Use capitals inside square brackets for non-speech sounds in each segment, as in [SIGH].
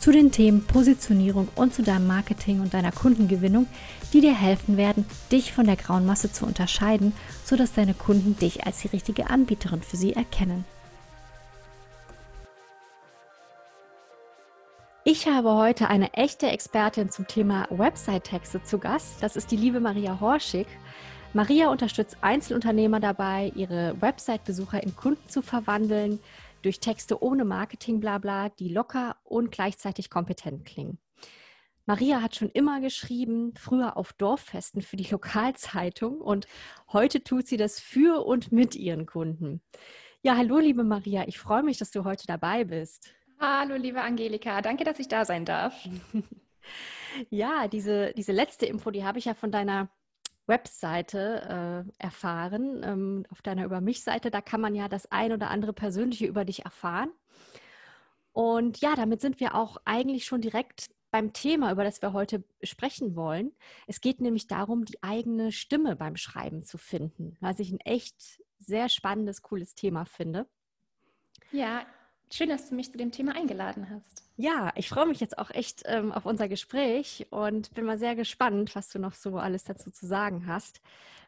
zu den Themen Positionierung und zu deinem Marketing und deiner Kundengewinnung, die dir helfen werden, dich von der grauen Masse zu unterscheiden, sodass deine Kunden dich als die richtige Anbieterin für sie erkennen. Ich habe heute eine echte Expertin zum Thema Website-Texte zu Gast. Das ist die liebe Maria Horschig. Maria unterstützt Einzelunternehmer dabei, ihre Website-Besucher in Kunden zu verwandeln, durch Texte ohne Marketing, bla bla, die locker und gleichzeitig kompetent klingen. Maria hat schon immer geschrieben, früher auf Dorffesten für die Lokalzeitung und heute tut sie das für und mit ihren Kunden. Ja, hallo liebe Maria, ich freue mich, dass du heute dabei bist. Hallo liebe Angelika, danke, dass ich da sein darf. [LAUGHS] ja, diese, diese letzte Info, die habe ich ja von deiner Webseite äh, erfahren, ähm, auf deiner Über mich-Seite. Da kann man ja das ein oder andere Persönliche über dich erfahren. Und ja, damit sind wir auch eigentlich schon direkt beim Thema, über das wir heute sprechen wollen. Es geht nämlich darum, die eigene Stimme beim Schreiben zu finden, was ich ein echt sehr spannendes, cooles Thema finde. Ja, Schön, dass du mich zu dem Thema eingeladen hast. Ja, ich freue mich jetzt auch echt ähm, auf unser Gespräch und bin mal sehr gespannt, was du noch so alles dazu zu sagen hast.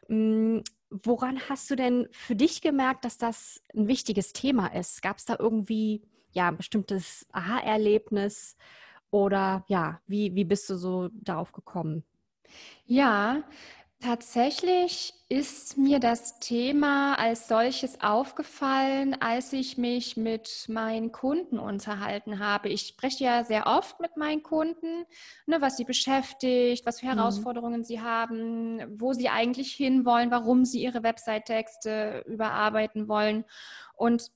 Ähm, woran hast du denn für dich gemerkt, dass das ein wichtiges Thema ist? Gab es da irgendwie ja ein bestimmtes Aha-Erlebnis oder ja, wie, wie bist du so darauf gekommen? Ja, Tatsächlich ist mir das Thema als solches aufgefallen, als ich mich mit meinen Kunden unterhalten habe. Ich spreche ja sehr oft mit meinen Kunden, ne, was sie beschäftigt, was für mhm. Herausforderungen mhm. sie haben, wo sie eigentlich hinwollen, warum sie ihre Website-Texte überarbeiten wollen. Und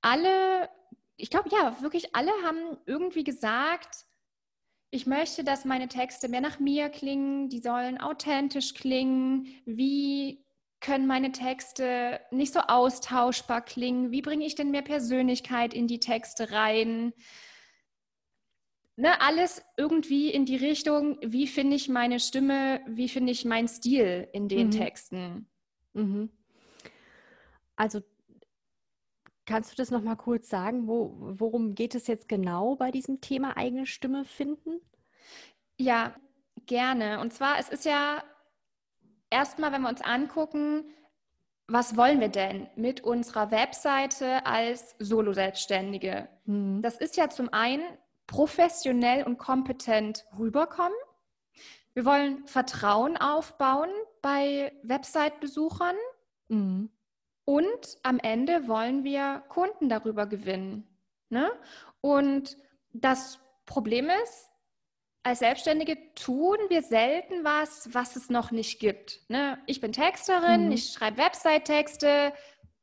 alle, ich glaube, ja, wirklich alle haben irgendwie gesagt, ich möchte, dass meine Texte mehr nach mir klingen, die sollen authentisch klingen. Wie können meine Texte nicht so austauschbar klingen? Wie bringe ich denn mehr Persönlichkeit in die Texte rein? Ne, alles irgendwie in die Richtung, wie finde ich meine Stimme, wie finde ich meinen Stil in den mhm. Texten. Mhm. Also Kannst du das noch mal kurz sagen? Wo, worum geht es jetzt genau bei diesem Thema eigene Stimme finden? Ja, gerne. Und zwar, es ist ja erstmal, wenn wir uns angucken, was wollen wir denn mit unserer Webseite als Solo-Selbstständige? Mhm. Das ist ja zum einen professionell und kompetent rüberkommen. Wir wollen Vertrauen aufbauen bei Website-Besuchern. Mhm. Und am Ende wollen wir Kunden darüber gewinnen. Ne? Und das Problem ist, als Selbstständige tun wir selten was, was es noch nicht gibt. Ne? Ich bin Texterin, mhm. ich schreibe Website-Texte.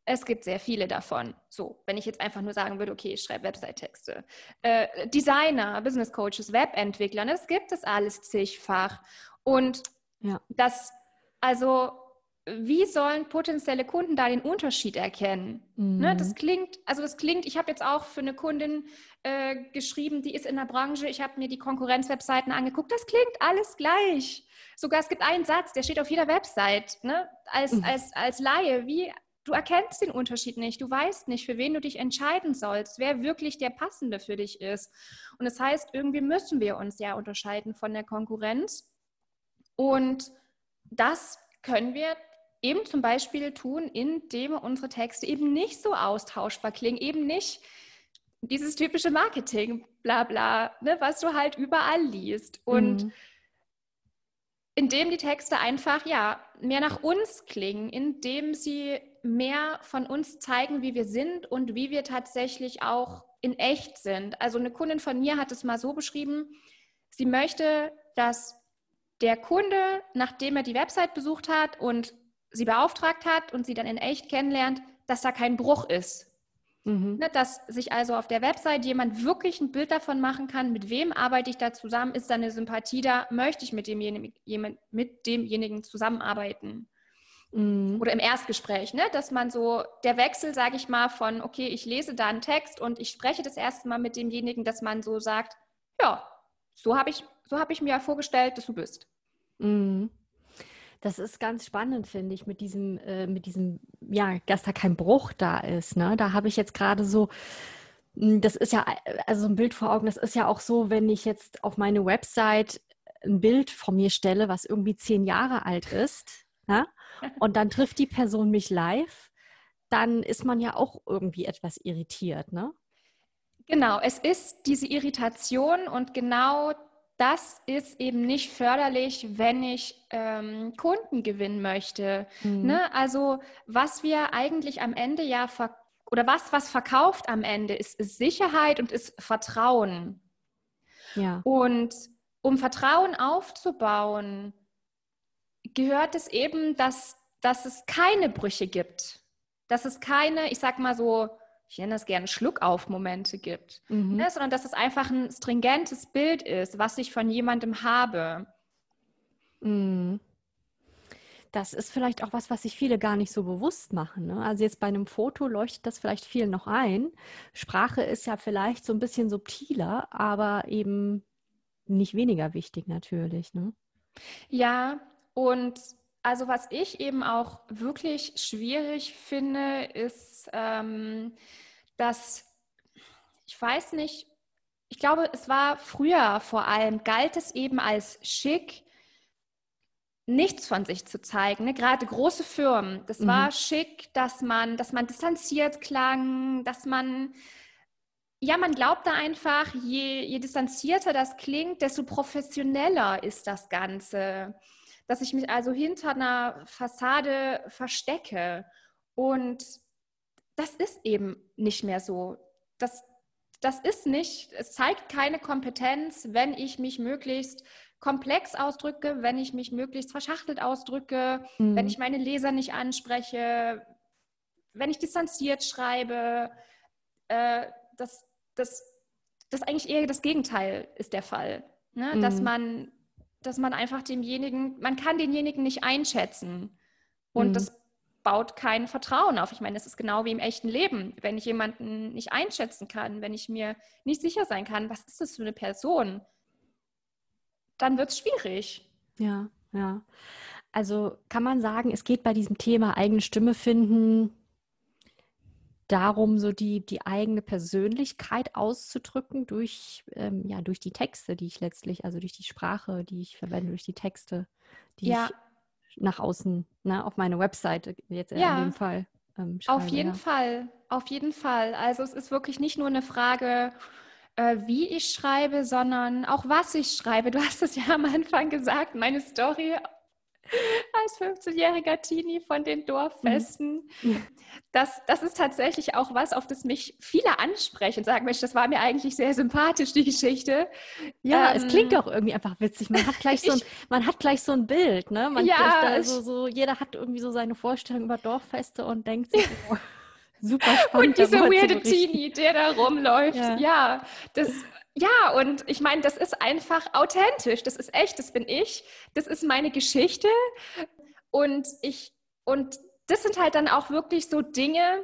Es gibt sehr viele davon. So, wenn ich jetzt einfach nur sagen würde, okay, ich schreibe Website-Texte. Äh, Designer, Business Coaches, Webentwickler, ne? das gibt es alles zigfach. Und ja. das, also wie sollen potenzielle Kunden da den Unterschied erkennen? Mhm. Ne, das klingt, also das klingt, ich habe jetzt auch für eine Kundin äh, geschrieben, die ist in der Branche, ich habe mir die Konkurrenzwebseiten angeguckt, das klingt alles gleich. Sogar es gibt einen Satz, der steht auf jeder Website, ne? als, mhm. als, als Laie, wie du erkennst den Unterschied nicht, du weißt nicht, für wen du dich entscheiden sollst, wer wirklich der passende für dich ist. Und das heißt, irgendwie müssen wir uns ja unterscheiden von der Konkurrenz. Und das können wir eben zum Beispiel tun, indem unsere Texte eben nicht so austauschbar klingen, eben nicht dieses typische Marketing, bla bla, ne, was du halt überall liest. Und mhm. indem die Texte einfach ja mehr nach uns klingen, indem sie mehr von uns zeigen, wie wir sind und wie wir tatsächlich auch in echt sind. Also eine Kundin von mir hat es mal so beschrieben, sie möchte, dass der Kunde, nachdem er die Website besucht hat und sie beauftragt hat und sie dann in echt kennenlernt, dass da kein Bruch ist. Mhm. Ne, dass sich also auf der Website jemand wirklich ein Bild davon machen kann, mit wem arbeite ich da zusammen, ist da eine Sympathie da, möchte ich mit demjenigen, mit demjenigen zusammenarbeiten. Mhm. Oder im Erstgespräch, ne? dass man so, der Wechsel, sage ich mal, von, okay, ich lese da einen Text und ich spreche das erste Mal mit demjenigen, dass man so sagt, ja, so habe ich, so hab ich mir vorgestellt, dass du bist. Mhm. Das ist ganz spannend, finde ich, mit diesem, äh, mit diesem, ja, dass da kein Bruch da ist. Ne? Da habe ich jetzt gerade so, hm, das ist ja, also ein Bild vor Augen, das ist ja auch so, wenn ich jetzt auf meine Website ein Bild von mir stelle, was irgendwie zehn Jahre alt ist, ne? [LAUGHS] und dann trifft die Person mich live, dann ist man ja auch irgendwie etwas irritiert, ne? Genau, es ist diese Irritation und genau das ist eben nicht förderlich, wenn ich ähm, Kunden gewinnen möchte. Mhm. Ne? Also was wir eigentlich am Ende ja oder was, was verkauft am Ende, ist, ist Sicherheit und ist Vertrauen. Ja. Und um Vertrauen aufzubauen, gehört es eben, dass, dass es keine Brüche gibt. Dass es keine, ich sag mal so, ich nenne das gerne Schluckauf-Momente gibt, mhm. ne, sondern dass es einfach ein stringentes Bild ist, was ich von jemandem habe. Mhm. Das ist vielleicht auch was, was sich viele gar nicht so bewusst machen. Ne? Also jetzt bei einem Foto leuchtet das vielleicht viel noch ein. Sprache ist ja vielleicht so ein bisschen subtiler, aber eben nicht weniger wichtig natürlich. Ne? Ja, und also was ich eben auch wirklich schwierig finde, ist, ähm, dass, ich weiß nicht, ich glaube, es war früher vor allem, galt es eben als schick, nichts von sich zu zeigen. Ne? Gerade große Firmen, das mhm. war schick, dass man, dass man distanziert klang, dass man, ja, man glaubte einfach, je, je distanzierter das klingt, desto professioneller ist das Ganze dass ich mich also hinter einer Fassade verstecke. Und das ist eben nicht mehr so. Das, das ist nicht, es zeigt keine Kompetenz, wenn ich mich möglichst komplex ausdrücke, wenn ich mich möglichst verschachtelt ausdrücke, mhm. wenn ich meine Leser nicht anspreche, wenn ich distanziert schreibe. Äh, das, das, das eigentlich eher das Gegenteil ist der Fall. Ne? Mhm. Dass man dass man einfach demjenigen, man kann denjenigen nicht einschätzen. Und mhm. das baut kein Vertrauen auf. Ich meine, es ist genau wie im echten Leben. Wenn ich jemanden nicht einschätzen kann, wenn ich mir nicht sicher sein kann, was ist das für eine Person, dann wird es schwierig. Ja, ja. Also kann man sagen, es geht bei diesem Thema eigene Stimme finden darum, so die, die eigene Persönlichkeit auszudrücken durch, ähm, ja, durch die Texte, die ich letztlich, also durch die Sprache, die ich verwende, durch die Texte, die ja. ich nach außen, ne, auf meine Webseite jetzt ja. in dem Fall. Ähm, schreibe, auf jeden ja. Fall, auf jeden Fall. Also es ist wirklich nicht nur eine Frage, äh, wie ich schreibe, sondern auch was ich schreibe. Du hast es ja am Anfang gesagt, meine Story als 15-jähriger Teenie von den Dorffesten. Mhm. Das, das ist tatsächlich auch was, auf das mich viele ansprechen und sagen, Mensch, das war mir eigentlich sehr sympathisch, die Geschichte. Ja, ähm, es klingt auch irgendwie einfach witzig. Man hat gleich [LAUGHS] so ein, man hat gleich so ein Bild, ne? Man ja, also so, jeder hat irgendwie so seine Vorstellung über Dorffeste und denkt sich, [LAUGHS] oh, super spannend. Und dieser weirde Teenie, der da rumläuft. Ja, ja das ja, und ich meine, das ist einfach authentisch. Das ist echt, das bin ich. Das ist meine Geschichte. Und ich, und das sind halt dann auch wirklich so Dinge,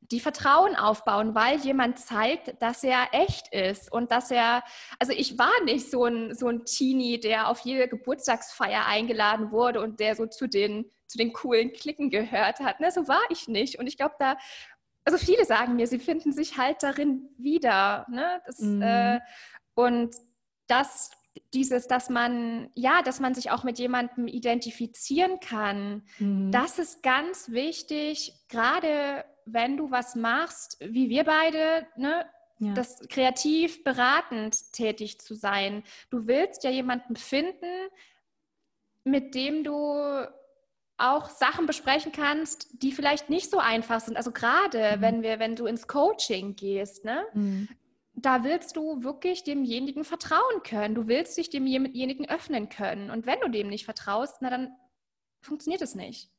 die Vertrauen aufbauen, weil jemand zeigt, dass er echt ist und dass er, also ich war nicht so ein, so ein Teenie, der auf jede Geburtstagsfeier eingeladen wurde und der so zu den, zu den coolen Klicken gehört hat. Ne, so war ich nicht. Und ich glaube, da also viele sagen mir, sie finden sich halt darin wieder. Ne? Das, mhm. äh, und das, dieses, dass man, ja, dass man sich auch mit jemandem identifizieren kann, mhm. das ist ganz wichtig, gerade wenn du was machst, wie wir beide, ne? Ja. das kreativ beratend tätig zu sein. Du willst ja jemanden finden, mit dem du auch Sachen besprechen kannst, die vielleicht nicht so einfach sind. Also gerade mhm. wenn wir, wenn du ins Coaching gehst, ne? Mhm. Da willst du wirklich demjenigen vertrauen können. Du willst dich demjenigen öffnen können. Und wenn du dem nicht vertraust, na dann funktioniert es nicht.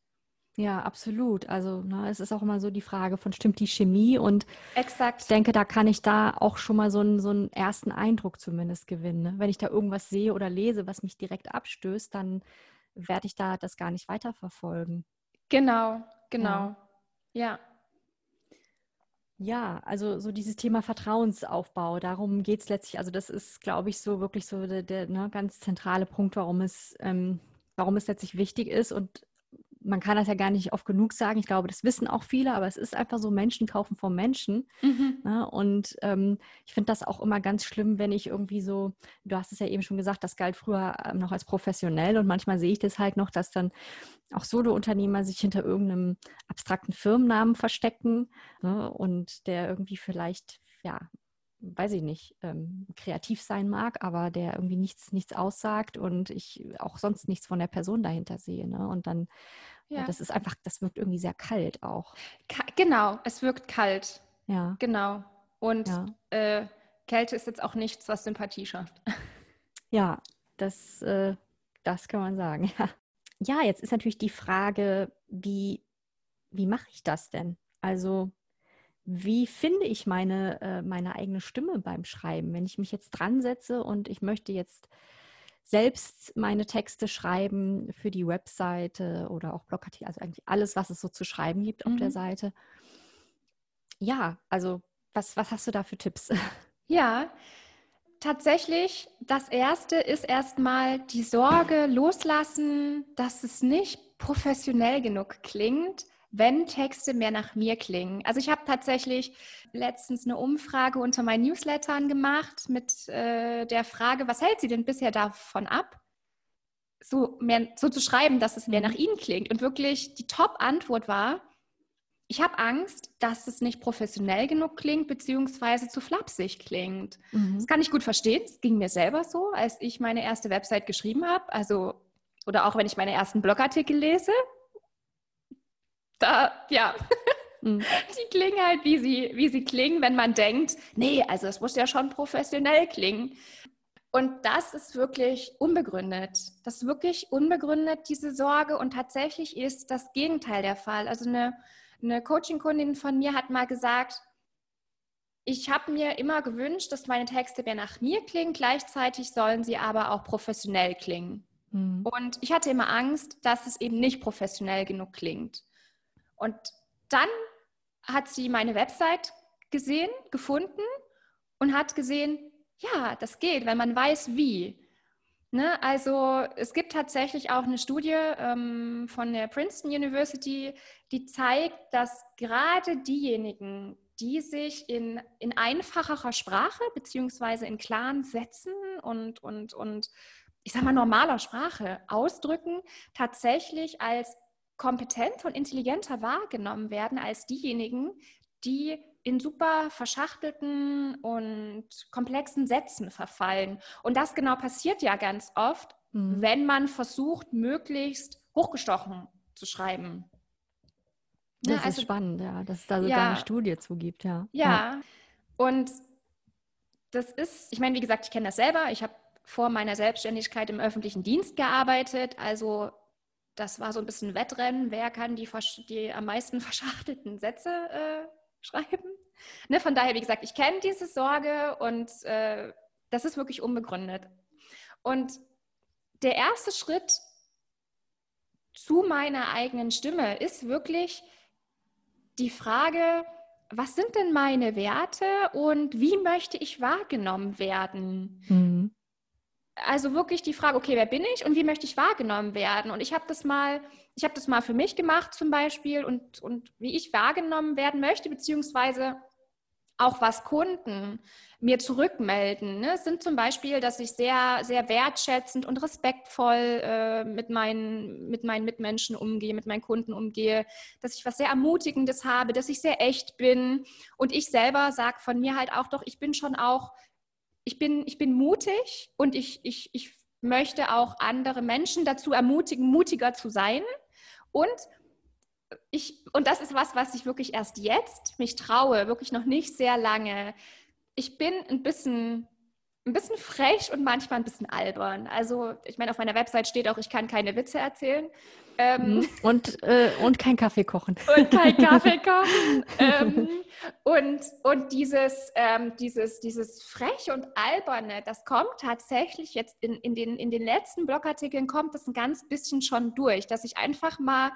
Ja, absolut. Also ne, es ist auch immer so die Frage von stimmt die Chemie und Exakt. ich denke, da kann ich da auch schon mal so einen, so einen ersten Eindruck zumindest gewinnen. Ne? Wenn ich da irgendwas sehe oder lese, was mich direkt abstößt, dann werde ich da das gar nicht weiterverfolgen. Genau, genau. Ja. ja. Ja, also so dieses Thema Vertrauensaufbau, darum geht es letztlich. Also das ist, glaube ich, so wirklich so der, der ne, ganz zentrale Punkt, warum es, ähm, warum es letztlich wichtig ist. Und man kann das ja gar nicht oft genug sagen. Ich glaube, das wissen auch viele, aber es ist einfach so, Menschen kaufen vom Menschen. Mhm. Ne? Und ähm, ich finde das auch immer ganz schlimm, wenn ich irgendwie so, du hast es ja eben schon gesagt, das galt früher ähm, noch als professionell und manchmal sehe ich das halt noch, dass dann auch Solo-Unternehmer sich hinter irgendeinem abstrakten Firmennamen verstecken ne? und der irgendwie vielleicht, ja, weiß ich nicht, ähm, kreativ sein mag, aber der irgendwie nichts, nichts aussagt und ich auch sonst nichts von der Person dahinter sehe. Ne? Und dann, ja. das ist einfach, das wirkt irgendwie sehr kalt auch. Ka genau, es wirkt kalt. Ja. Genau. Und ja. Äh, Kälte ist jetzt auch nichts, was Sympathie schafft. [LAUGHS] Ja, das, äh, das kann man sagen, [LAUGHS] ja. Ja, jetzt ist natürlich die Frage, wie, wie mache ich das denn? Also wie finde ich meine, äh, meine eigene Stimme beim Schreiben? Wenn ich mich jetzt dran setze und ich möchte jetzt selbst meine Texte schreiben für die Webseite oder auch Blogartikel, also eigentlich alles, was es so zu schreiben gibt auf mhm. der Seite. Ja, also was, was hast du da für Tipps? Ja, tatsächlich, das Erste ist erstmal die Sorge loslassen, dass es nicht professionell genug klingt wenn Texte mehr nach mir klingen. Also ich habe tatsächlich letztens eine Umfrage unter meinen Newslettern gemacht mit äh, der Frage, was hält sie denn bisher davon ab, so, mehr, so zu schreiben, dass es mehr nach mhm. ihnen klingt. Und wirklich die Top-Antwort war, ich habe Angst, dass es nicht professionell genug klingt, beziehungsweise zu flapsig klingt. Mhm. Das kann ich gut verstehen. Es ging mir selber so, als ich meine erste Website geschrieben habe. Also, oder auch wenn ich meine ersten Blogartikel lese da, ja, mhm. [LAUGHS] die klingen halt, wie sie, wie sie klingen, wenn man denkt, nee, also es muss ja schon professionell klingen. Und das ist wirklich unbegründet. Das ist wirklich unbegründet, diese Sorge. Und tatsächlich ist das Gegenteil der Fall. Also eine, eine Coaching-Kundin von mir hat mal gesagt, ich habe mir immer gewünscht, dass meine Texte mehr nach mir klingen, gleichzeitig sollen sie aber auch professionell klingen. Mhm. Und ich hatte immer Angst, dass es eben nicht professionell genug klingt. Und dann hat sie meine Website gesehen, gefunden und hat gesehen, ja, das geht, weil man weiß wie. Ne? Also es gibt tatsächlich auch eine Studie ähm, von der Princeton University, die zeigt, dass gerade diejenigen, die sich in, in einfacherer Sprache beziehungsweise in klaren Sätzen und, und, und ich sag mal normaler Sprache ausdrücken, tatsächlich als kompetenter und intelligenter wahrgenommen werden als diejenigen, die in super verschachtelten und komplexen Sätzen verfallen. Und das genau passiert ja ganz oft, mhm. wenn man versucht, möglichst hochgestochen zu schreiben. Das ja, also, ist spannend, ja, dass es da sogar ja, eine Studie zugibt, ja. Ja, ja. und das ist, ich meine, wie gesagt, ich kenne das selber. Ich habe vor meiner Selbstständigkeit im öffentlichen Dienst gearbeitet, also das war so ein bisschen Wettrennen, wer kann die, die am meisten [LAUGHS] verschachtelten Sätze äh, schreiben. Ne, von daher, wie gesagt, ich kenne diese Sorge und äh, das ist wirklich unbegründet. Und der erste Schritt zu meiner eigenen Stimme ist wirklich die Frage, was sind denn meine Werte und wie möchte ich wahrgenommen werden? Mhm also wirklich die Frage, okay, wer bin ich und wie möchte ich wahrgenommen werden? Und ich habe das mal, ich habe das mal für mich gemacht zum Beispiel und, und wie ich wahrgenommen werden möchte, beziehungsweise auch was Kunden mir zurückmelden, ne, sind zum Beispiel, dass ich sehr, sehr wertschätzend und respektvoll äh, mit, meinen, mit meinen Mitmenschen umgehe, mit meinen Kunden umgehe, dass ich was sehr Ermutigendes habe, dass ich sehr echt bin. Und ich selber sage von mir halt auch doch, ich bin schon auch ich bin, ich bin mutig und ich, ich, ich möchte auch andere Menschen dazu ermutigen, mutiger zu sein. Und ich, und das ist was, was ich wirklich erst jetzt mich traue, wirklich noch nicht sehr lange. Ich bin ein bisschen ein bisschen frech und manchmal ein bisschen albern. Also, ich meine, auf meiner Website steht auch, ich kann keine Witze erzählen. Ähm, mhm. und, äh, und kein Kaffee kochen. Und kein Kaffee [LAUGHS] kochen. ähm, und und dieses, ähm, dieses, dieses Freche und Alberne, das kommt tatsächlich jetzt in, in, den, in den letzten Blogartikeln, kommt das ein ganz bisschen schon durch, dass ich einfach mal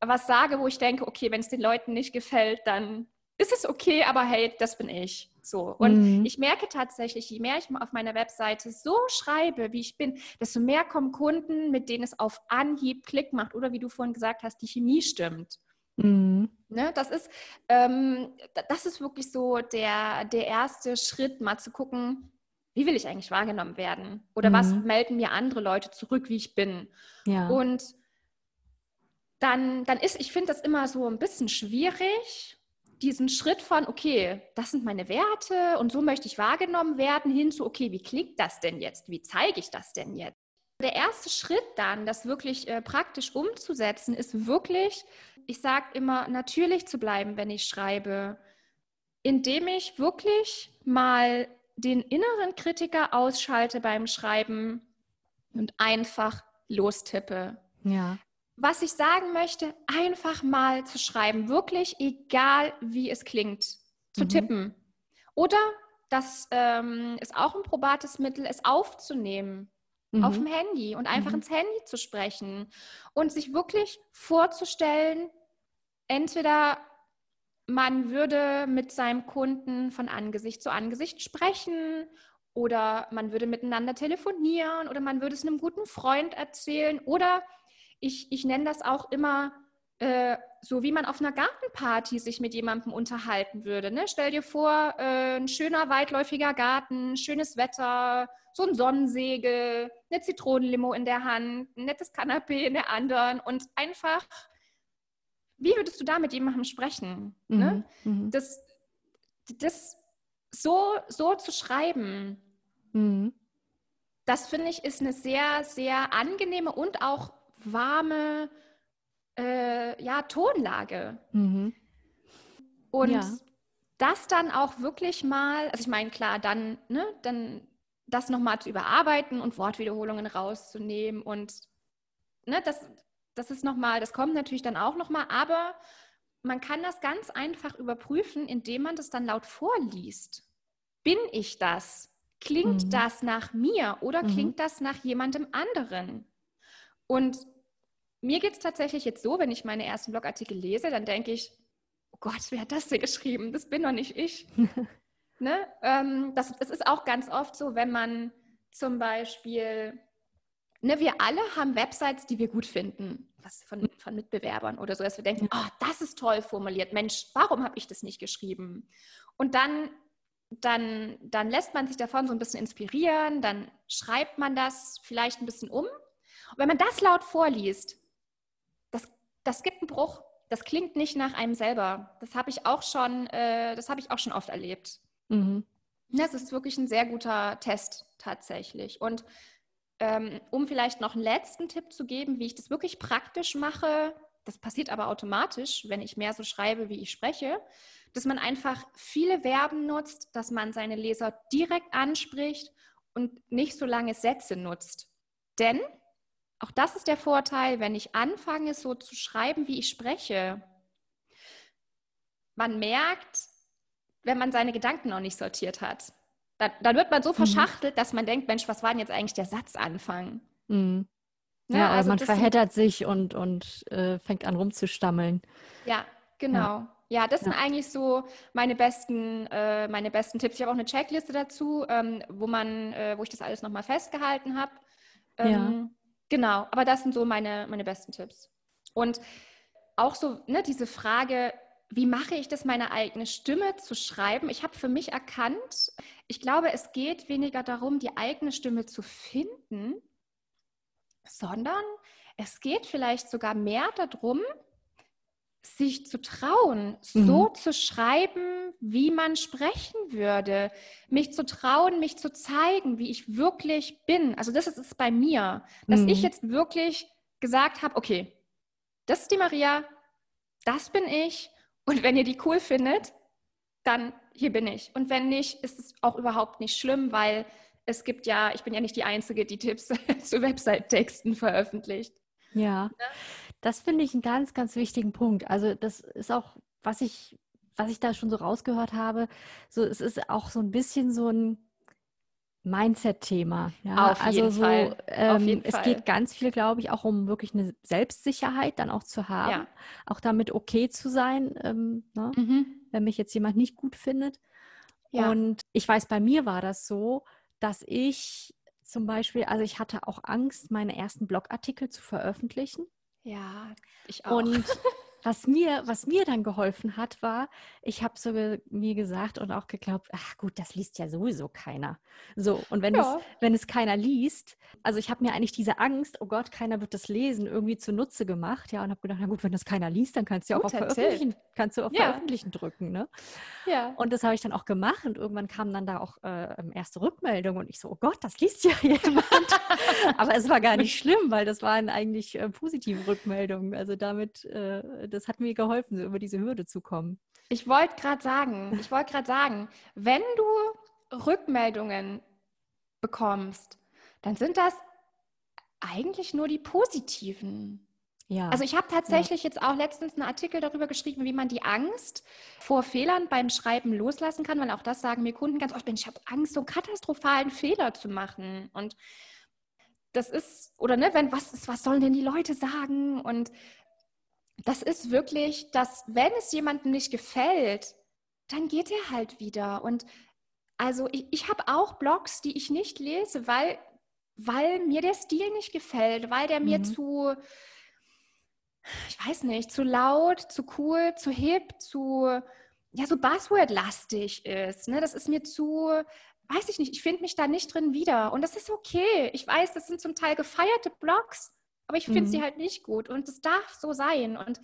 was sage, wo ich denke, okay, wenn es den Leuten nicht gefällt, dann ist es okay, aber hey, das bin ich. So. Und mhm. ich merke tatsächlich, je mehr ich auf meiner Webseite so schreibe, wie ich bin, desto mehr kommen Kunden, mit denen es auf Anhieb Klick macht oder wie du vorhin gesagt hast, die Chemie stimmt. Mhm. Ne, das, ist, ähm, das ist wirklich so der, der erste Schritt, mal zu gucken, wie will ich eigentlich wahrgenommen werden? Oder mhm. was melden mir andere Leute zurück, wie ich bin? Ja. Und dann, dann ist, ich finde das immer so ein bisschen schwierig, diesen Schritt von, okay, das sind meine Werte und so möchte ich wahrgenommen werden, hin zu, okay, wie klingt das denn jetzt? Wie zeige ich das denn jetzt? Der erste Schritt dann, das wirklich äh, praktisch umzusetzen, ist wirklich, ich sage immer, natürlich zu bleiben, wenn ich schreibe, indem ich wirklich mal den inneren Kritiker ausschalte beim Schreiben und einfach lostippe. Ja was ich sagen möchte, einfach mal zu schreiben, wirklich egal wie es klingt, zu mhm. tippen. Oder, das ähm, ist auch ein probates Mittel, es aufzunehmen mhm. auf dem Handy und einfach mhm. ins Handy zu sprechen und sich wirklich vorzustellen, entweder man würde mit seinem Kunden von Angesicht zu Angesicht sprechen oder man würde miteinander telefonieren oder man würde es einem guten Freund erzählen oder ich, ich nenne das auch immer äh, so, wie man auf einer Gartenparty sich mit jemandem unterhalten würde. Ne? Stell dir vor, äh, ein schöner weitläufiger Garten, schönes Wetter, so ein Sonnensegel, eine Zitronenlimo in der Hand, ein nettes Kanapee in der anderen und einfach, wie würdest du da mit jemandem sprechen? Ne? Mhm. Ne? Mhm. Das, das so, so zu schreiben, mhm. das finde ich ist eine sehr, sehr angenehme und auch warme äh, ja, Tonlage. Mhm. Und ja. das dann auch wirklich mal, also ich meine, klar, dann, ne, dann das nochmal zu überarbeiten und Wortwiederholungen rauszunehmen und ne, das, das ist nochmal, das kommt natürlich dann auch nochmal, aber man kann das ganz einfach überprüfen, indem man das dann laut vorliest. Bin ich das? Klingt mhm. das nach mir oder mhm. klingt das nach jemandem anderen? Und mir geht es tatsächlich jetzt so, wenn ich meine ersten Blogartikel lese, dann denke ich, oh Gott, wer hat das denn geschrieben? Das bin doch nicht ich. [LAUGHS] ne? ähm, das, das ist auch ganz oft so, wenn man zum Beispiel, ne, wir alle haben Websites, die wir gut finden, was von, von Mitbewerbern oder so, dass wir denken, oh, das ist toll formuliert, Mensch, warum habe ich das nicht geschrieben? Und dann dann, dann lässt man sich davon so ein bisschen inspirieren, dann schreibt man das vielleicht ein bisschen um. Und wenn man das laut vorliest, das gibt einen Bruch. Das klingt nicht nach einem selber. Das habe ich auch schon, äh, das habe ich auch schon oft erlebt. Mhm. Das ist wirklich ein sehr guter Test tatsächlich. Und ähm, um vielleicht noch einen letzten Tipp zu geben, wie ich das wirklich praktisch mache, das passiert aber automatisch, wenn ich mehr so schreibe, wie ich spreche, dass man einfach viele Verben nutzt, dass man seine Leser direkt anspricht und nicht so lange Sätze nutzt. Denn auch das ist der Vorteil, wenn ich anfange, so zu schreiben, wie ich spreche. Man merkt, wenn man seine Gedanken noch nicht sortiert hat. Dann, dann wird man so mhm. verschachtelt, dass man denkt, Mensch, was war denn jetzt eigentlich der Satzanfang? Mhm. Ja, ja, also man verheddert sich und, und äh, fängt an rumzustammeln. Ja, genau. Ja. Ja, das ja. sind eigentlich so meine besten, äh, meine besten Tipps. Ich habe auch eine Checkliste dazu, ähm, wo man, äh, wo ich das alles nochmal festgehalten habe. Ähm, ja. Genau, aber das sind so meine, meine besten Tipps. Und auch so ne, diese Frage, wie mache ich das, meine eigene Stimme zu schreiben? Ich habe für mich erkannt, ich glaube, es geht weniger darum, die eigene Stimme zu finden, sondern es geht vielleicht sogar mehr darum, sich zu trauen, mhm. so zu schreiben, wie man sprechen würde, mich zu trauen, mich zu zeigen, wie ich wirklich bin. Also das ist es bei mir, dass mhm. ich jetzt wirklich gesagt habe, okay, das ist die Maria, das bin ich und wenn ihr die cool findet, dann hier bin ich. Und wenn nicht, ist es auch überhaupt nicht schlimm, weil es gibt ja, ich bin ja nicht die Einzige, die Tipps [LAUGHS] zu Website-Texten veröffentlicht. Ja. Das finde ich einen ganz, ganz wichtigen Punkt. Also das ist auch, was ich, was ich da schon so rausgehört habe. So, es ist auch so ein bisschen so ein, Mindset-Thema. Ja, Auf jeden also so, Fall. Auf ähm, jeden es Fall. geht ganz viel, glaube ich, auch um wirklich eine Selbstsicherheit dann auch zu haben, Ja. auch damit okay zu sein, ähm, ne? Mhm. wenn mich jetzt jemand nicht gut findet. Ja. Und ich weiß, bei mir war das so, dass ich zum Beispiel, also ich hatte auch Angst, meine ersten Blogartikel zu veröffentlichen. Ja, ich auch. Und [LAUGHS] was mir, was mir dann geholfen hat, war, ich habe so ge mir gesagt und auch geglaubt, ach gut, das liest ja sowieso keiner. So, und wenn, Ja. es, wenn es keiner liest, also ich habe mir eigentlich diese Angst, oh Gott, keiner wird das lesen, irgendwie zunutze gemacht, ja, und habe gedacht, na gut, wenn das keiner liest, dann kannst du ja auch auf. Veröffentlichen, kannst du auf Ja. Veröffentlichen drücken, ne? ja. Und das habe ich dann auch gemacht und irgendwann kamen dann da auch äh, erste Rückmeldungen und ich so, oh Gott, das liest ja [LAUGHS] jemand. Aber es war gar nicht schlimm, weil das waren eigentlich äh, positive Rückmeldungen. Also damit, äh, das hat mir geholfen, so über diese Hürde zu kommen. Ich wollte gerade sagen, ich wollte gerade sagen, wenn du Rückmeldungen bekommst, dann sind das eigentlich nur die positiven. Ja. Also ich habe tatsächlich jetzt auch letztens einen Artikel darüber geschrieben, wie man die Angst vor Fehlern beim Schreiben loslassen kann, weil auch das sagen mir Kunden ganz oft, ich habe Angst, so einen katastrophalen Fehler zu machen. Und das ist, oder ne, wenn was ist, was sollen denn die Leute sagen? Und das ist wirklich, dass wenn es jemandem nicht gefällt, dann geht er halt wieder. Und also ich, ich habe auch Blogs, die ich nicht lese, weil, weil mir der Stil nicht gefällt, weil der mir Mhm. zu, ich weiß nicht, zu laut, zu cool, zu hip, zu, ja, so Buzzword-lastig ist. Ne? Das ist mir zu, weiß ich nicht, ich finde mich da nicht drin wieder. Und das ist okay. Ich weiß, das sind zum Teil gefeierte Blogs, aber ich finde Mhm. sie halt nicht gut. Und das darf so sein. Und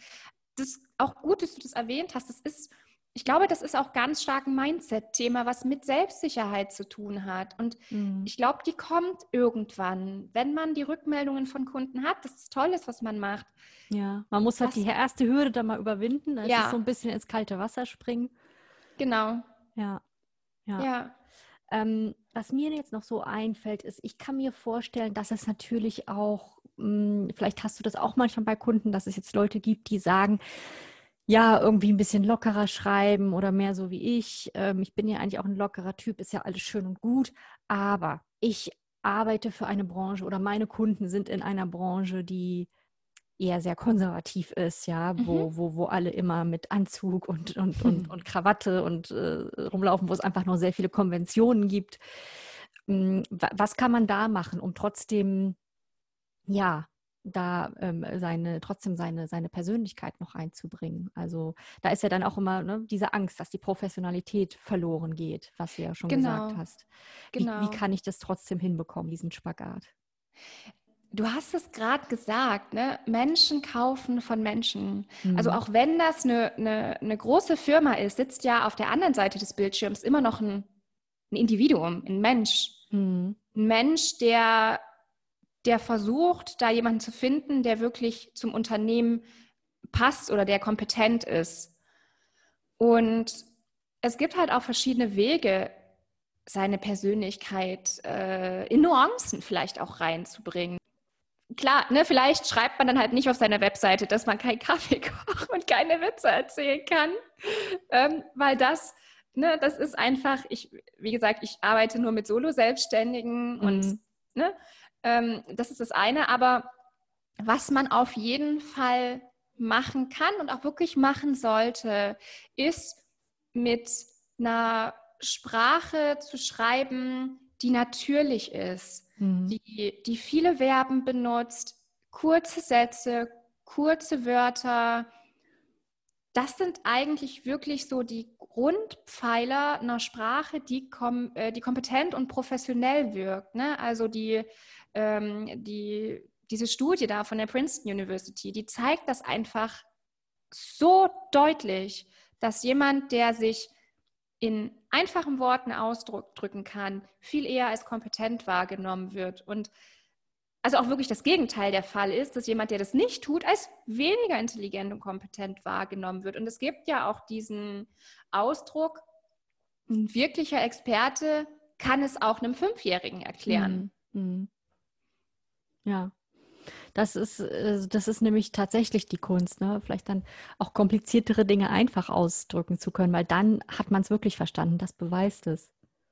das auch gut, dass du das erwähnt hast. Das ist, ich glaube, das ist auch ganz stark ein Mindset-Thema, was mit Selbstsicherheit zu tun hat. Und Mhm. ich glaube, die kommt irgendwann, wenn man die Rückmeldungen von Kunden hat, dass es toll ist, was man macht. ja, man muss halt was- die erste Hürde dann mal überwinden. Das Ja. ist so ein bisschen ins kalte Wasser springen. Genau. Ja. Ja. Ja. Ähm, was mir jetzt noch so einfällt, ist, ich kann mir vorstellen, dass es natürlich auch, vielleicht hast du das auch manchmal bei Kunden, dass es jetzt Leute gibt, die sagen, ja, irgendwie ein bisschen lockerer schreiben oder mehr so wie ich. Ähm, ich bin ja eigentlich auch ein lockerer Typ, ist ja alles schön und gut, aber ich arbeite für eine Branche oder meine Kunden sind in einer Branche, die eher sehr konservativ ist, ja, wo, wo, wo alle immer mit Anzug und, und, [LAUGHS] und, und Krawatte und äh, rumlaufen, wo es einfach noch sehr viele Konventionen gibt. Wa- Was kann man da machen, um trotzdem, ja, da ähm, seine, trotzdem seine, seine Persönlichkeit noch einzubringen? Also da ist ja dann auch immer ne, diese Angst, dass die Professionalität verloren geht, was du ja schon gesagt Genau. hast. Genau. Wie, wie kann ich das trotzdem hinbekommen, diesen Spagat? Du hast es gerade gesagt, ne? Menschen kaufen von Menschen. Also Mhm. auch wenn das eine, eine, eine große Firma ist, sitzt ja auf der anderen Seite des Bildschirms immer noch ein, ein Individuum, ein Mensch. Mhm. Ein Mensch, der, der versucht, da jemanden zu finden, der wirklich zum Unternehmen passt oder der kompetent ist. Und es gibt halt auch verschiedene Wege, seine Persönlichkeit äh, in Nuancen vielleicht auch reinzubringen. Klar, ne, vielleicht schreibt man dann halt nicht auf seiner Webseite, dass man keinen [LAUGHS] Kaffee kocht und keine Witze erzählen kann, ähm, weil das, ne, das ist einfach, ich, wie gesagt, ich arbeite nur mit Solo-Selbstständigen und Mhm. ne, ähm, das ist das eine, aber was man auf jeden Fall machen kann und auch wirklich machen sollte, ist mit einer Sprache zu schreiben, die natürlich ist Mhm. die, die viele Verben benutzt, kurze Sätze, kurze Wörter. Das sind eigentlich wirklich so die Grundpfeiler einer Sprache, die, kom äh, die kompetent und professionell wirkt. Ne? Also die, ähm, die, diese Studie da von der Princeton University, die zeigt das einfach so deutlich, dass jemand, der sich in einfachen Worten ausdrücken kann, viel eher als kompetent wahrgenommen wird. Und also auch wirklich das Gegenteil der Fall ist, dass jemand, der das nicht tut, als weniger intelligent und kompetent wahrgenommen wird. Und es gibt ja auch diesen Ausdruck, ein wirklicher Experte kann es auch einem Fünfjährigen erklären. Mhm. Ja, das ist, äh, das ist nämlich tatsächlich die Kunst, ne? Vielleicht dann auch kompliziertere Dinge einfach ausdrücken zu können, weil dann hat man es wirklich verstanden. Das beweist es.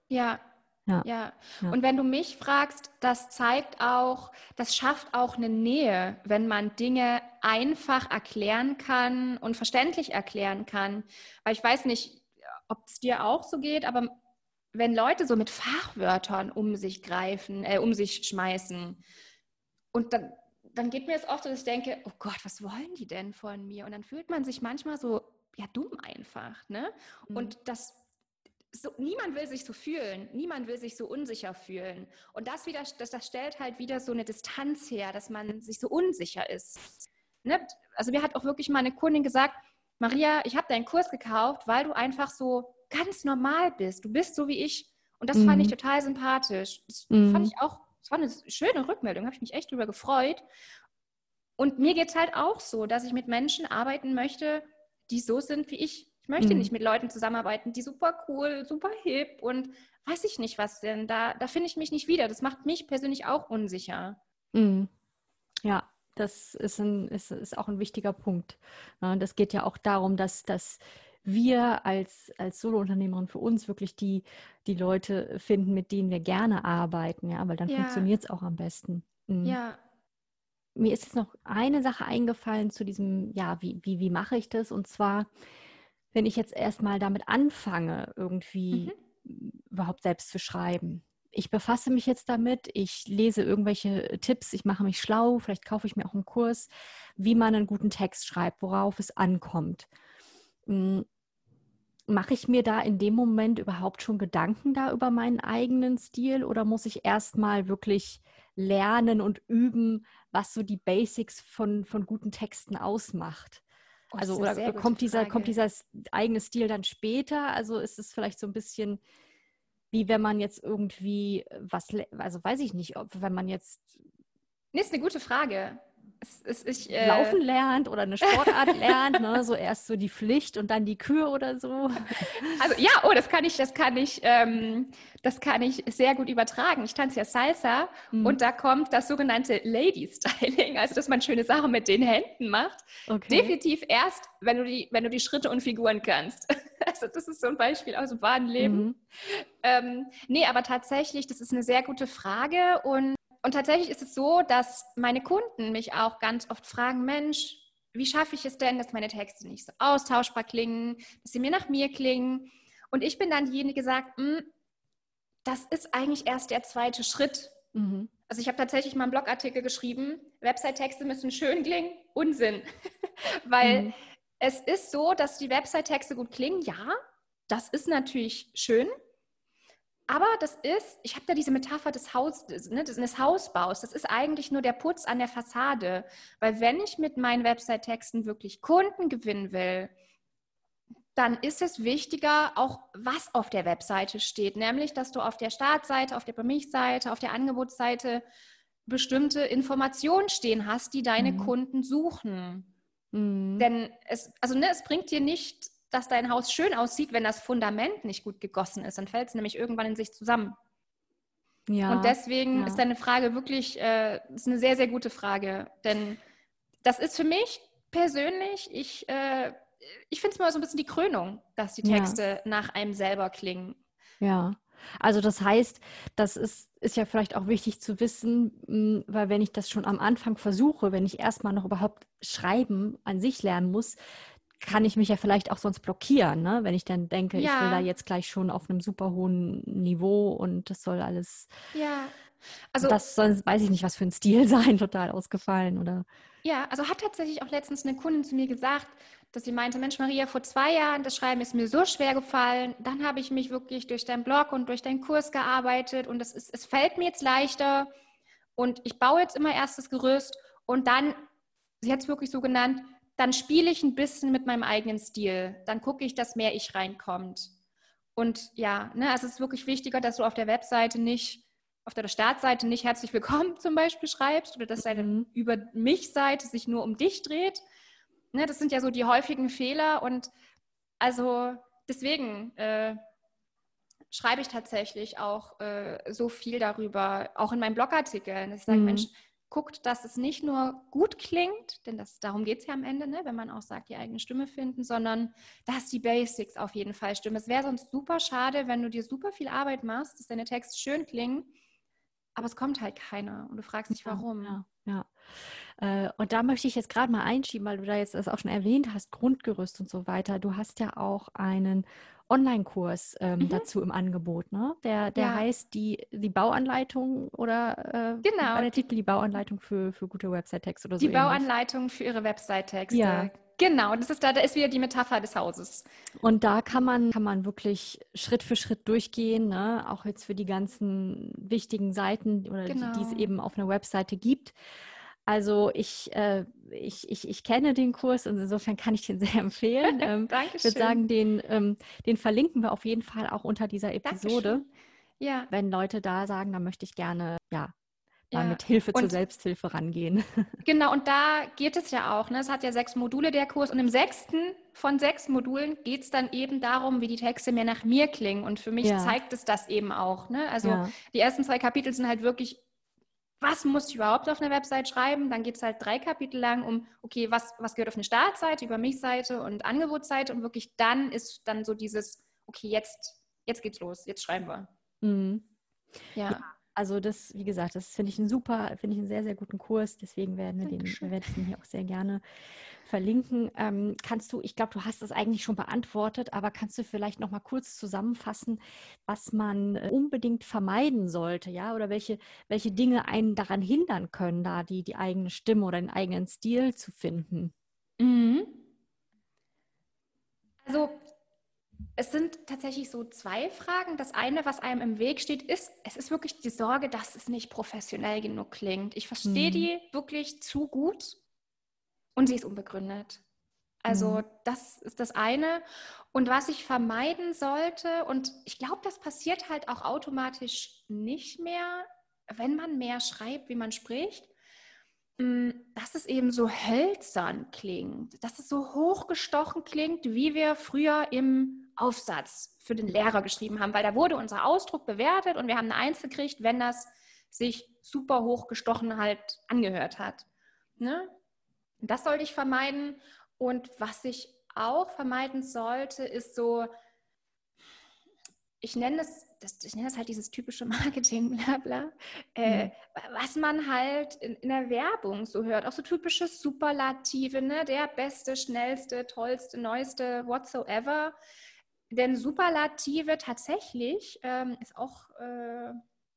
Ja, Ja. ja. ja. Und wenn du mich fragst, das zeigt auch, das schafft auch eine Nähe, wenn man Dinge einfach erklären kann und verständlich erklären kann. Weil ich weiß nicht, ob es dir auch so geht, aber wenn Leute so mit Fachwörtern um sich greifen, äh, um sich schmeißen, und dann, dann geht mir es oft, dass ich denke, oh Gott, was wollen die denn von mir? Und dann fühlt man sich manchmal so, ja, dumm einfach. Ne? Mhm. Und das so, niemand will sich so fühlen, niemand will sich so unsicher fühlen. Und das wieder, das, das stellt halt wieder so eine Distanz her, dass man sich so unsicher ist. Ne? Also mir hat auch wirklich mal eine Kundin gesagt, Maria, ich habe deinen Kurs gekauft, weil du einfach so ganz normal bist. Du bist so wie ich. Und das mhm. fand ich mhm. total sympathisch. Das mhm. fand ich auch, das war eine schöne Rückmeldung, habe ich mich echt drüber gefreut. Und mir geht es halt auch so, dass ich mit Menschen arbeiten möchte, die so sind wie ich. Ich möchte mhm. nicht mit Leuten zusammenarbeiten, die super cool, super hip und weiß ich nicht was denn. Da, da finde ich mich nicht wieder. Das macht mich persönlich auch unsicher. Mhm. Ja, das ist, ein, ist, ist auch ein wichtiger Punkt. Und das geht ja auch darum, dass, dass wir als, als Solo-Unternehmerin für uns wirklich die, die Leute finden, mit denen wir gerne arbeiten, ja, weil dann ja. funktioniert es auch am besten. Mhm. Ja. Mir ist jetzt noch eine Sache eingefallen zu diesem, ja, wie, wie, wie mache ich das? Und zwar, wenn ich jetzt erstmal damit anfange, irgendwie mhm. überhaupt selbst zu schreiben. Ich befasse mich jetzt damit, ich lese irgendwelche Tipps, ich mache mich schlau, vielleicht kaufe ich mir auch einen Kurs, wie man einen guten Text schreibt, worauf es ankommt. Mache ich mir da in dem Moment überhaupt schon Gedanken da über meinen eigenen Stil oder muss ich erstmal wirklich lernen und üben, was so die Basics von, von guten Texten ausmacht? Oh, also oder kommt dieser, kommt dieser eigene Stil dann später? Also ist es vielleicht so ein bisschen wie wenn man jetzt irgendwie was, also weiß ich nicht, ob wenn man jetzt. Nee, ist eine gute Frage es, es, ich, äh Laufen lernt oder eine Sportart [LAUGHS] lernt, ne? so erst so die Pflicht und dann die Kür oder so. Also ja, oh, das kann ich, das kann ich, ähm, das kann ich sehr gut übertragen. Ich tanze ja Salsa mhm. und da kommt das sogenannte Lady Styling, also dass man schöne Sachen mit den Händen macht. Okay. Definitiv erst, wenn du die, wenn du die Schritte und Figuren kannst. [LAUGHS] Also das ist so ein Beispiel aus dem wahren Leben. Mhm. Ähm, nee, aber tatsächlich, das ist eine sehr gute Frage und und tatsächlich ist es so, dass meine Kunden mich auch ganz oft fragen, Mensch, wie schaffe ich es denn, dass meine Texte nicht so austauschbar klingen, dass sie mir nach mir klingen? Und ich bin dann diejenige, die sagt, hm, das ist eigentlich erst der zweite Schritt. Mhm. Also ich habe tatsächlich mal einen Blogartikel geschrieben, Website-Texte müssen schön klingen, Unsinn. [LAUGHS] Weil mhm. es ist so, dass die Website-Texte gut klingen, ja, das ist natürlich schön, aber das ist, ich habe da diese Metapher des, Haus, ne, des Hausbaus. Das ist eigentlich nur der Putz an der Fassade. Weil wenn ich mit meinen Website-Texten wirklich Kunden gewinnen will, dann ist es wichtiger, auch was auf der Webseite steht. Nämlich, dass du auf der Startseite, auf der Bei mich-Seite, auf der Angebotsseite bestimmte Informationen stehen hast, die deine mhm. Kunden suchen. Mhm. Denn es, also ne, es bringt dir nicht dass dein Haus schön aussieht, wenn das Fundament nicht gut gegossen ist. Dann fällt es nämlich irgendwann in sich zusammen. Ja, und deswegen ja. ist deine Frage wirklich, äh, ist eine sehr, sehr gute Frage. Denn das ist für mich persönlich, ich, äh, ich finde es mal so ein bisschen die Krönung, dass die Texte ja. nach einem selber klingen. Ja. Also das heißt, das ist, ist ja vielleicht auch wichtig zu wissen, hm, weil wenn ich das schon am Anfang versuche, wenn ich erstmal noch überhaupt schreiben an sich lernen muss, kann ich mich ja vielleicht auch sonst blockieren, ne? wenn ich dann denke, ja. ich will da jetzt gleich schon auf einem super hohen Niveau und das soll alles. Ja. Also, das soll, weiß ich nicht, was für ein Stil [LAUGHS] sein, total ausgefallen oder. Ja, also hat tatsächlich auch letztens eine Kundin zu mir gesagt, dass sie meinte, Mensch Maria, vor zwei Jahren, das Schreiben ist mir so schwer gefallen. Dann habe ich mich wirklich durch deinen Blog und durch deinen Kurs gearbeitet und es, ist, es fällt mir jetzt leichter und ich baue jetzt immer erst das Gerüst und dann, sie hat es wirklich so genannt, dann spiele ich ein bisschen mit meinem eigenen Stil. Dann gucke ich, dass mehr ich reinkommt. Und ja, ne, also es ist wirklich wichtiger, dass du auf der Webseite nicht, auf der Startseite nicht herzlich willkommen zum Beispiel schreibst oder dass deine mhm. über mich Seite sich nur um dich dreht. Ne, das sind ja so die häufigen Fehler und also deswegen äh, schreibe ich tatsächlich auch äh, so viel darüber, auch in meinen Blogartikeln. Ich sage, mhm. Mensch, guckt, dass es nicht nur gut klingt, denn das, darum geht es ja am Ende, ne, wenn man auch sagt, die eigene Stimme finden, sondern dass die Basics auf jeden Fall stimmen. Es wäre sonst super schade, wenn du dir super viel Arbeit machst, dass deine Texte schön klingen, aber es kommt halt keiner und du fragst dich, warum. Ja, ja. Äh, und da möchte ich jetzt gerade mal einschieben, weil du da jetzt das auch schon erwähnt hast, Grundgerüst und so weiter. Du hast ja auch einen Online-Kurs ähm, mhm. dazu im Angebot, ne? Der, der ja. heißt die, die Bauanleitung oder äh, genau. der Titel die Bauanleitung für, für gute Website-Texte oder so. Die Bauanleitung für ihre Website-Texte. Ja. Genau, das ist da, da ist wieder die Metapher des Hauses. Und da kann man, kann man wirklich Schritt für Schritt durchgehen, ne? auch jetzt für die ganzen wichtigen Seiten oder genau. die, die es genau. eben auf einer Webseite gibt. Also ich, äh, ich, ich, ich kenne den Kurs und insofern kann ich den [LAUGHS] sehr empfehlen. [LAUGHS] Ähm, Dankeschön. Ich würde sagen, den, ähm, den verlinken wir auf jeden Fall auch unter dieser Episode. Dankeschön. Ja. Wenn Leute da sagen, dann möchte ich gerne, ja, mal ja. mit Hilfe und, zur Selbsthilfe rangehen. [LAUGHS] Genau, und da geht es ja auch. Ne? Es hat ja sechs Module der Kurs und im sechsten von sechs Modulen geht es dann eben darum, wie die Texte mehr nach mir klingen. Und für mich ja. zeigt es das eben auch. Ne? Also ja. die ersten zwei Kapitel sind halt wirklich was muss ich überhaupt auf einer Website schreiben? Dann geht es halt drei Kapitel lang um, okay, was, was gehört auf eine Startseite, über mich Seite und Angebotsseite und wirklich dann ist dann so dieses, okay, jetzt, jetzt geht's los, jetzt schreiben wir. Mhm. Ja. ja. Also das, wie gesagt, das finde ich ein super, finde ich einen sehr, sehr guten Kurs. Deswegen werden wir den, werde ich den hier auch sehr gerne verlinken. Ähm, kannst du, ich glaube, du hast das eigentlich schon beantwortet, aber kannst du vielleicht noch mal kurz zusammenfassen, was man äh, unbedingt vermeiden sollte, ja, oder welche, welche Dinge einen daran hindern können, da die, die eigene Stimme oder den eigenen Stil zu finden? Mhm. Also es sind tatsächlich so zwei Fragen. Das eine, was einem im Weg steht, ist, es ist wirklich die Sorge, dass es nicht professionell genug klingt. Ich verstehe mhm. die wirklich zu gut und sie ist unbegründet. Also mhm. das ist das eine. Und was ich vermeiden sollte, und ich glaube, das passiert halt auch automatisch nicht mehr, wenn man mehr schreibt, wie man spricht, mm, dass es eben so hölzern klingt, dass es so hochgestochen klingt, wie wir früher im Aufsatz für den Lehrer geschrieben haben, weil da wurde unser Ausdruck bewertet und wir haben eine Eins gekriegt, wenn das sich super hochgestochen halt angehört hat. Ne? Das sollte ich vermeiden. Und was ich auch vermeiden sollte, ist so, ich nenne es, das, ich nenne es halt dieses typische [LAUGHS] Marketing, bla bla, äh, mhm. was man halt in, in, der Werbung so hört. Auch so typische Superlative, ne? der beste, schnellste, tollste, neueste, whatsoever. Denn Superlative tatsächlich ähm, ist auch äh,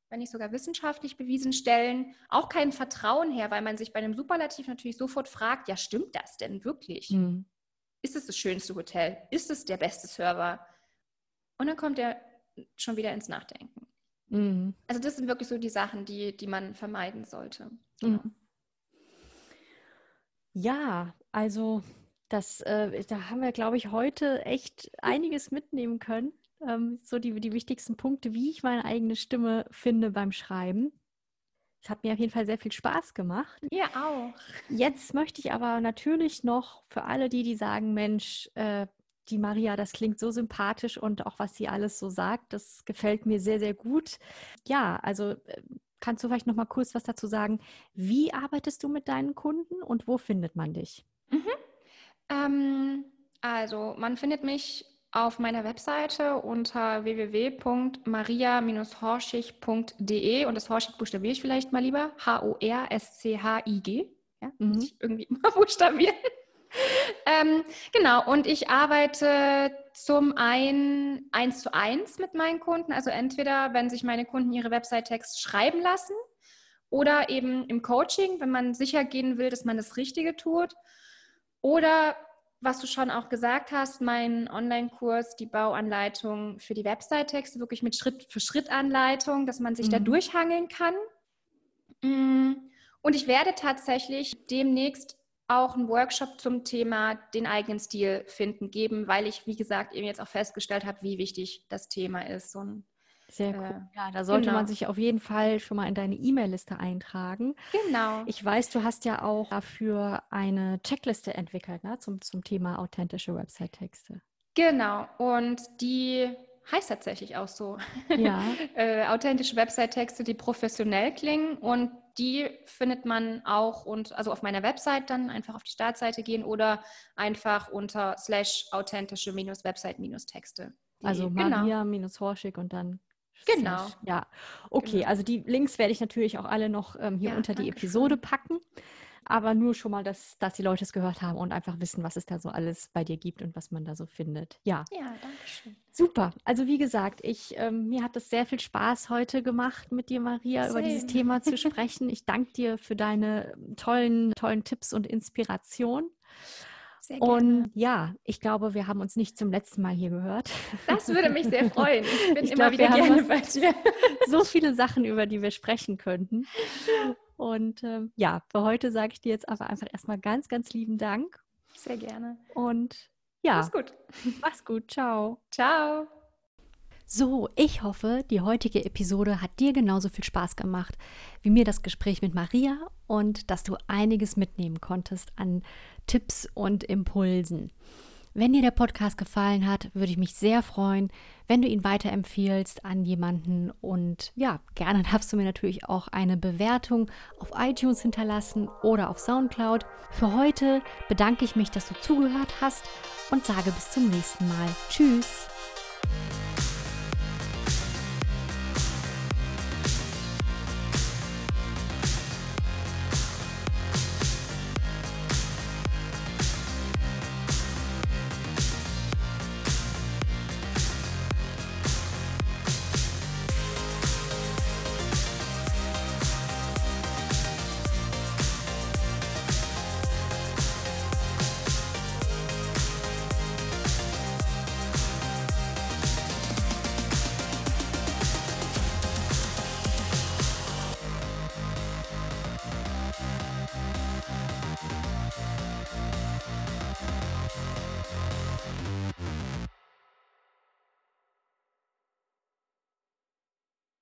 wenn nicht sogar wissenschaftlich bewiesen, stellen auch kein Vertrauen her, weil man sich bei einem Superlativ natürlich sofort fragt, ja, stimmt das denn wirklich? Mhm. Ist es das schönste Hotel? Ist es der beste Server? Und dann kommt er schon wieder ins Nachdenken. Mhm. Also das sind wirklich so die Sachen, die, die man vermeiden sollte. Genau. Mhm. Ja, also das, äh, da haben wir, glaube ich, heute echt einiges mitnehmen können ähm, so die, die wichtigsten Punkte, wie ich meine eigene Stimme finde beim Schreiben. Es hat mir auf jeden Fall sehr viel Spaß gemacht. Ja, auch. Jetzt möchte ich aber natürlich noch für alle die, die sagen, Mensch, äh, die Maria, das klingt so sympathisch und auch was sie alles so sagt, das gefällt mir sehr, sehr gut. Ja, also äh, kannst du vielleicht noch mal kurz was dazu sagen? Wie arbeitest du mit deinen Kunden und wo findet man dich? Mhm. Ähm, also man findet mich auf meiner Webseite unter www.maria-horschig.de und das Horschig buchstabiere ich vielleicht mal lieber. H-O-R-S-C-H-I-G. Ja, mhm. muss ich irgendwie [LAUGHS] immer buchstabieren. ähm, genau, und ich arbeite zum einen eins zu eins mit meinen Kunden, also entweder, wenn sich meine Kunden ihre Website-Text schreiben lassen oder eben im Coaching, wenn man sicher gehen will, dass man das Richtige tut. Oder was du schon auch gesagt hast, mein Online-Kurs, die Bauanleitung für die Website-Texte, wirklich mit Schritt-für-Schritt-Anleitung, dass man sich mhm. da durchhangeln kann. Mm, und ich werde tatsächlich demnächst auch einen Workshop zum Thema den eigenen Stil finden geben, weil ich, wie gesagt, eben jetzt auch festgestellt habe, wie wichtig das Thema ist. So ein sehr cool. Äh, ja, da sollte genau. man sich auf jeden Fall schon mal in deine E-Mail-Liste eintragen. Genau. Ich weiß, du hast ja auch dafür eine Checkliste entwickelt ne, zum, zum Thema authentische Website-Texte. Genau. Und die heißt tatsächlich auch so. Ja. [LAUGHS] äh, authentische Website-Texte, die professionell klingen und die findet man auch und also auf meiner Website dann einfach auf die Startseite gehen oder einfach unter slash authentische Website-Texte. Also genau. Maria-Horschig und dann Genau. Ja, okay. Genau. Also die Links werde ich natürlich auch alle noch ähm, hier Ja, unter die Episode schön. packen. Aber nur schon mal, dass, dass die Leute es gehört haben und einfach wissen, was es da so alles bei dir gibt und was man da so findet. Ja, Ja, danke schön. super. Also wie gesagt, ich, ähm, mir hat es sehr viel Spaß heute gemacht, mit dir, Maria, über dieses Same. Thema zu [LAUGHS] sprechen. Ich danke dir für deine tollen, tollen Tipps und Inspiration. Und ja, ich glaube, wir haben uns nicht zum letzten Mal hier gehört. Das würde mich sehr [LAUGHS] freuen. Ich bin Ich immer glaub, wieder gerne bei dir. so viele Sachen, über die wir sprechen könnten. Und ähm, ja, für heute sage ich dir jetzt aber einfach erstmal ganz, ganz lieben Dank. Sehr gerne. Und ja, Mach's gut. mach's gut. Ciao. Ciao. So, ich hoffe, die heutige Episode hat dir genauso viel Spaß gemacht wie mir das Gespräch mit Maria und dass du einiges mitnehmen konntest an Tipps und Impulsen. Wenn dir der Podcast gefallen hat, würde ich mich sehr freuen, wenn du ihn weiterempfiehlst an jemanden. Und ja, gerne [LAUGHS] darfst du mir natürlich auch eine Bewertung auf iTunes hinterlassen oder auf SoundCloud. Für heute bedanke ich mich, dass du zugehört hast und sage bis zum nächsten Mal. Tschüss.